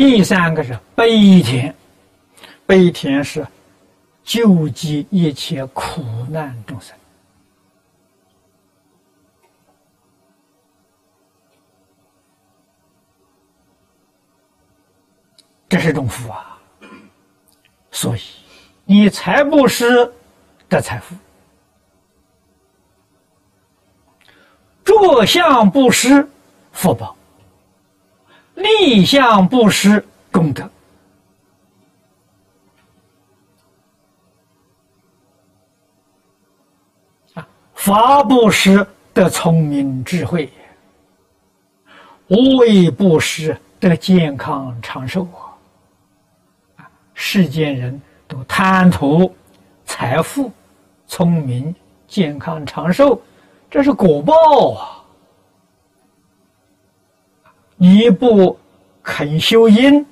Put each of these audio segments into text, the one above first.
第三个是悲田，悲田是救济一切苦难众生。这是种福啊！所以，你财布施得财富，着相布施福报，立相布施功德啊！法布施得聪明智慧，无为布施得健康长寿啊！世间人都贪图财富、聪明、健康、长寿，这是果报啊！你不肯修因，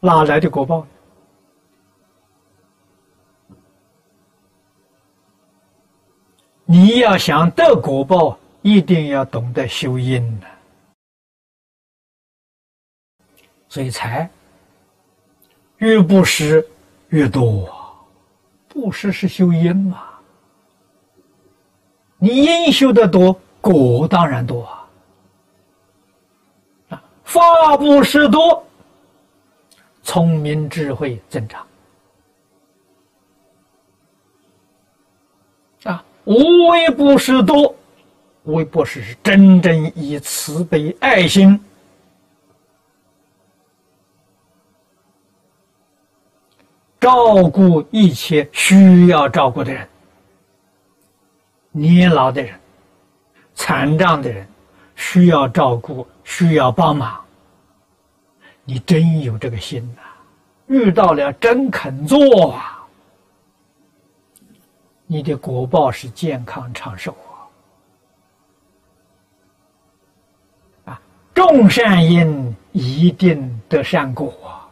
哪来的果报？你要想得果报，一定要懂得修因呢。所以财。越布施越多，布施是修因嘛？你因修的多，果当然多啊！啊，法布施多，聪明智慧增长啊！无为布施多，无为布施是真正以慈悲爱心。照顾一切需要照顾的人，年老的人、残障的人，需要照顾、需要帮忙，你真有这个心呐！遇到了真肯做啊，你的果报是健康长寿啊！啊，种善因一定得善果啊！